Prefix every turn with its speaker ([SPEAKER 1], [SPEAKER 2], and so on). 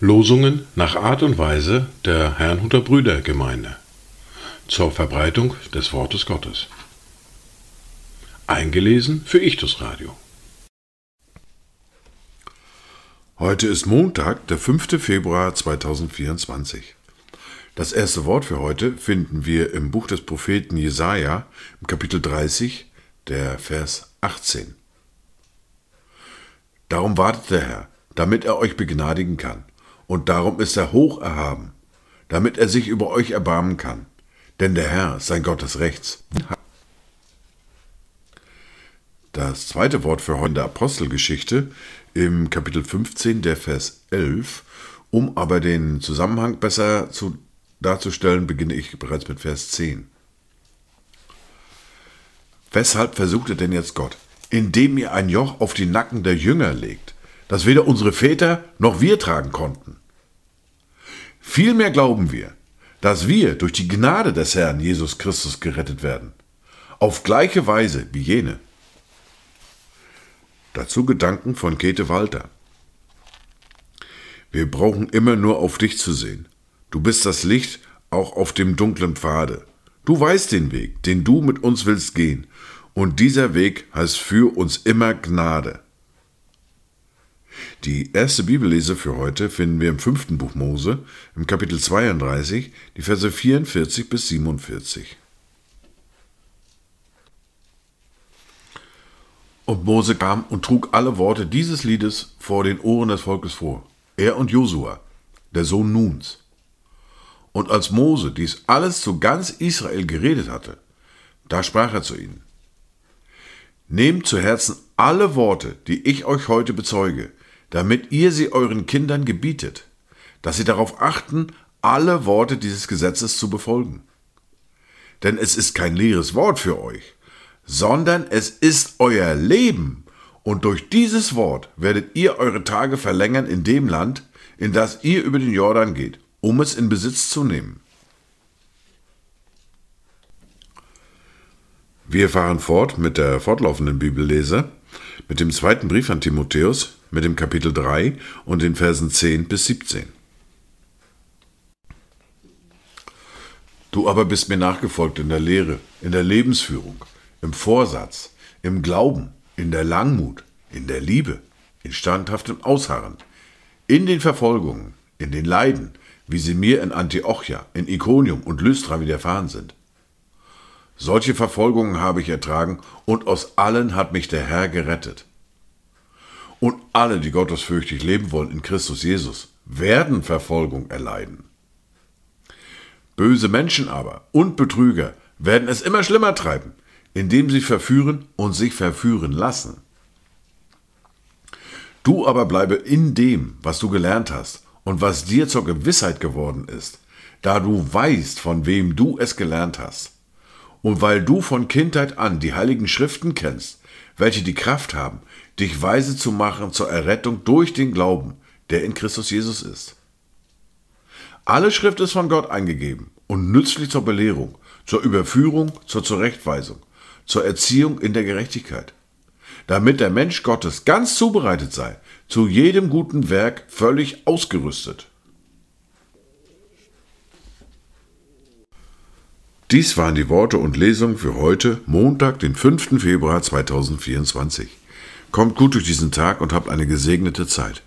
[SPEAKER 1] Losungen nach Art und Weise der Herrnhuter Brüdergemeinde zur Verbreitung des Wortes Gottes. Eingelesen für Ichtus Radio.
[SPEAKER 2] Heute ist Montag, der 5. Februar 2024. Das erste Wort für heute finden wir im Buch des Propheten Jesaja, im Kapitel 30, der Vers 18. Darum wartet der Herr, damit er euch begnadigen kann, und darum ist er hoch erhaben, damit er sich über euch erbarmen kann, denn der Herr sein Gott des Rechts. Das zweite Wort für heute Apostelgeschichte im Kapitel 15, der Vers 11. Um aber den Zusammenhang besser zu, darzustellen, beginne ich bereits mit Vers 10. Weshalb versucht ihr denn jetzt Gott? Indem ihr ein Joch auf die Nacken der Jünger legt, das weder unsere Väter noch wir tragen konnten. Vielmehr glauben wir, dass wir durch die Gnade des Herrn Jesus Christus gerettet werden, auf gleiche Weise wie jene. Dazu Gedanken von Käthe Walter. Wir brauchen immer nur auf dich zu sehen. Du bist das Licht auch auf dem dunklen Pfade. Du weißt den Weg, den du mit uns willst gehen, und dieser Weg heißt für uns immer Gnade. Die erste Bibellese für heute finden wir im fünften Buch Mose, im Kapitel 32, die Verse 44 bis 47. Und Mose kam und trug alle Worte dieses Liedes vor den Ohren des Volkes vor, er und Josua, der Sohn Nuns. Und als Mose dies alles zu ganz Israel geredet hatte, da sprach er zu ihnen, Nehmt zu Herzen alle Worte, die ich euch heute bezeuge, damit ihr sie euren Kindern gebietet, dass sie darauf achten, alle Worte dieses Gesetzes zu befolgen. Denn es ist kein leeres Wort für euch, sondern es ist euer Leben, und durch dieses Wort werdet ihr eure Tage verlängern in dem Land, in das ihr über den Jordan geht, um es in Besitz zu nehmen. Wir fahren fort mit der fortlaufenden Bibellese, mit dem zweiten Brief an Timotheus, mit dem Kapitel 3 und den Versen 10 bis 17. Du aber bist mir nachgefolgt in der Lehre, in der Lebensführung, im Vorsatz, im Glauben, in der Langmut, in der Liebe, in standhaftem Ausharren, in den Verfolgungen, in den Leiden, wie sie mir in Antiochia, in Iconium und Lystra widerfahren sind. Solche Verfolgungen habe ich ertragen, und aus allen hat mich der Herr gerettet. Und alle, die gottesfürchtig leben wollen in Christus Jesus, werden Verfolgung erleiden. Böse Menschen aber und Betrüger werden es immer schlimmer treiben, indem sie verführen und sich verführen lassen. Du aber bleibe in dem, was du gelernt hast und was dir zur Gewissheit geworden ist, da du weißt, von wem du es gelernt hast. Und weil du von Kindheit an die heiligen Schriften kennst, welche die Kraft haben, dich weise zu machen zur Errettung durch den Glauben, der in Christus Jesus ist. Alle Schrift ist von Gott eingegeben und nützlich zur Belehrung, zur Überführung, zur Zurechtweisung, zur Erziehung in der Gerechtigkeit, damit der Mensch Gottes ganz zubereitet sei, zu jedem guten Werk völlig ausgerüstet. Dies waren die Worte und Lesungen für heute, Montag, den 5. Februar 2024. Kommt gut durch diesen Tag und habt eine gesegnete Zeit.